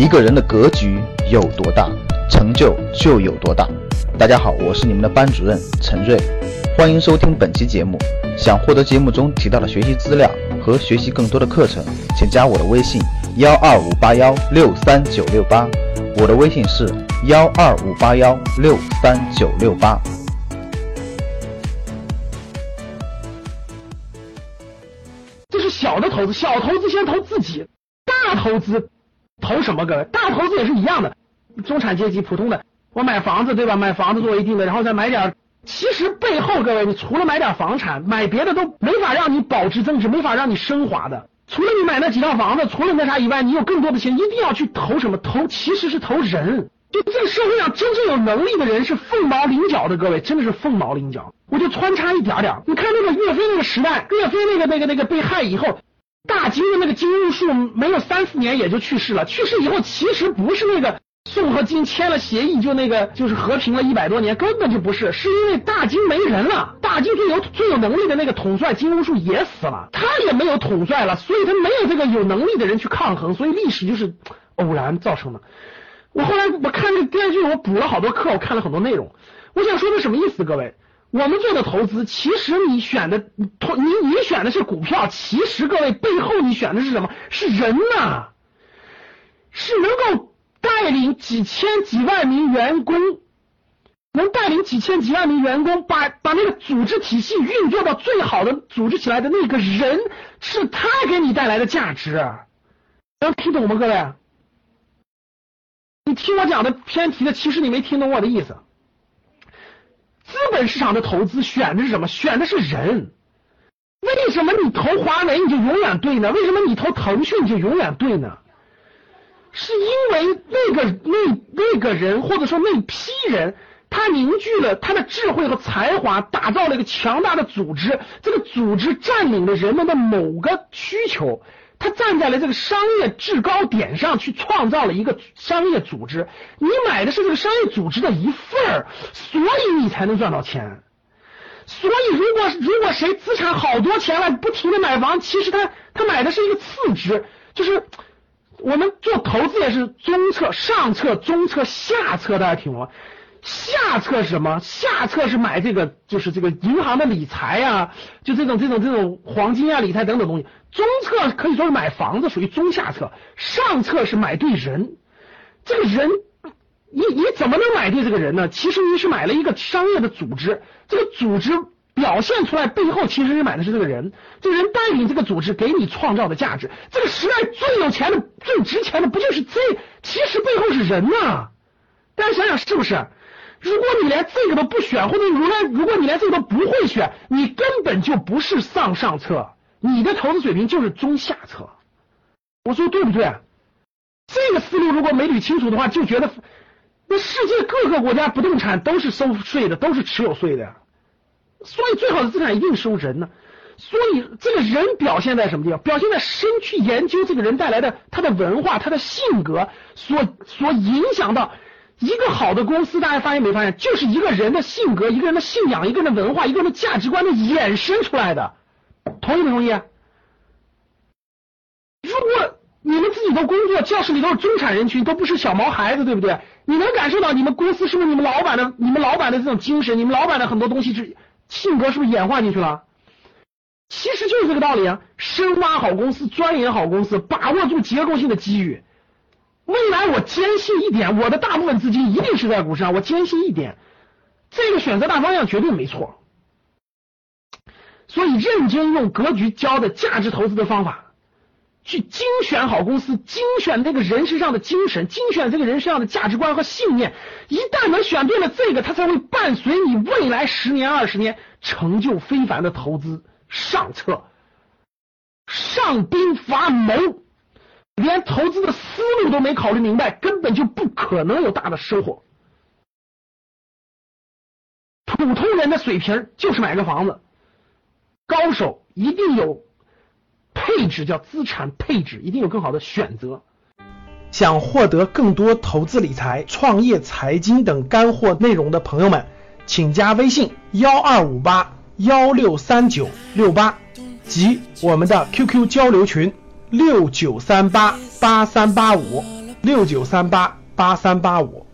一个人的格局有多大，成就就有多大。大家好，我是你们的班主任陈瑞，欢迎收听本期节目。想获得节目中提到的学习资料和学习更多的课程，请加我的微信幺二五八幺六三九六八。我的微信是幺二五八幺六三九六八。这是小的投资，小投资先投自己，大投资投什么？各位，大投资也是一样的，中产阶级普通的，我买房子对吧？买房子作为定的，然后再买点。其实背后各位，你除了买点房产，买别的都没法让你保值增值，没法让你升华的。除了你买那几套房子，除了那啥以外，你有更多的钱，一定要去投什么？投其实是投人。就这个社会上真正有能力的人是凤毛麟角的，各位真的是凤毛麟角。我就穿插一点点，你看那个岳飞那个时代，岳飞那个那个那个被害以后，大金的那个金兀术没有三四年也就去世了。去世以后，其实不是那个宋和金签了协议就那个就是和平了一百多年，根本就不是，是因为大金没人了。大金最有最有能力的那个统帅金兀术也死了，他也没有统帅了，所以他没有这个有能力的人去抗衡，所以历史就是偶然造成的。我后来我看这个电视剧，我补了好多课，我看了很多内容。我想说的什么意思？各位，我们做的投资，其实你选的你你选的是股票，其实各位背后你选的是什么？是人呐，是能够带领几千几万名员工，能带领几千几万名员工把把那个组织体系运作到最好的组织起来的那个人，是他给你带来的价值，能听懂吗？各位？你听我讲的偏题的，其实你没听懂我的意思。资本市场的投资选的是什么？选的是人。为什么你投华为你就永远对呢？为什么你投腾讯你就永远对呢？是因为那个那那个人或者说那批人，他凝聚了他的智慧和才华，打造了一个强大的组织。这个组织占领了人们的某个需求。他站在了这个商业制高点上去创造了一个商业组织，你买的是这个商业组织的一份儿，所以你才能赚到钱。所以如果如果谁资产好多钱了，不停的买房，其实他他买的是一个次值，就是我们做投资也是中策、上策、中策、下策，大家听懂吗？下策是什么？下策是买这个，就是这个银行的理财呀，就这种这种这种黄金啊、理财等等东西。中策可以说是买房子，属于中下策。上策是买对人，这个人，你你怎么能买对这个人呢？其实你是买了一个商业的组织，这个组织表现出来背后，其实是买的是这个人，这个人带领这个组织给你创造的价值。这个时代最有钱的、最值钱的，不就是这？其实背后是人呐，大家想想是不是？如果你连这个都不选，或者如来，如果你连这个都不会选，你根本就不是上上策，你的投资水平就是中下策。我说对不对？这个思路如果没捋清楚的话，就觉得那世界各个国家不动产都是收税的，都是持有税的，所以最好的资产一定收人呢。所以这个人表现在什么地方？表现在深去研究这个人带来的他的文化、他的性格所所影响到。一个好的公司，大家发现没发现，就是一个人的性格、一个人的信仰、一个人的文化、一个人的价值观的衍生出来的，同意不同意？如果你们自己都工作，教室里都是中产人群，都不是小毛孩子，对不对？你能感受到你们公司是不是你们老板的、你们老板的这种精神，你们老板的很多东西是性格是不是演化进去了？其实就是这个道理啊！深挖好公司，钻研好公司，把握住结构性的机遇。我坚信一点，我的大部分资金一定是在股市上。我坚信一点，这个选择大方向绝对没错。所以认真用格局教的价值投资的方法，去精选好公司，精选这个人身上的精神，精选这个人身上的价值观和信念。一旦能选对了这个，它才会伴随你未来十年、二十年成就非凡的投资上策。上兵伐谋。连投资的思路都没考虑明白，根本就不可能有大的收获。普通人的水平就是买个房子，高手一定有配置，叫资产配置，一定有更好的选择。想获得更多投资理财、创业财经等干货内容的朋友们，请加微信幺二五八幺六三九六八及我们的 QQ 交流群。六九三八八三八五。六九三八八三八五。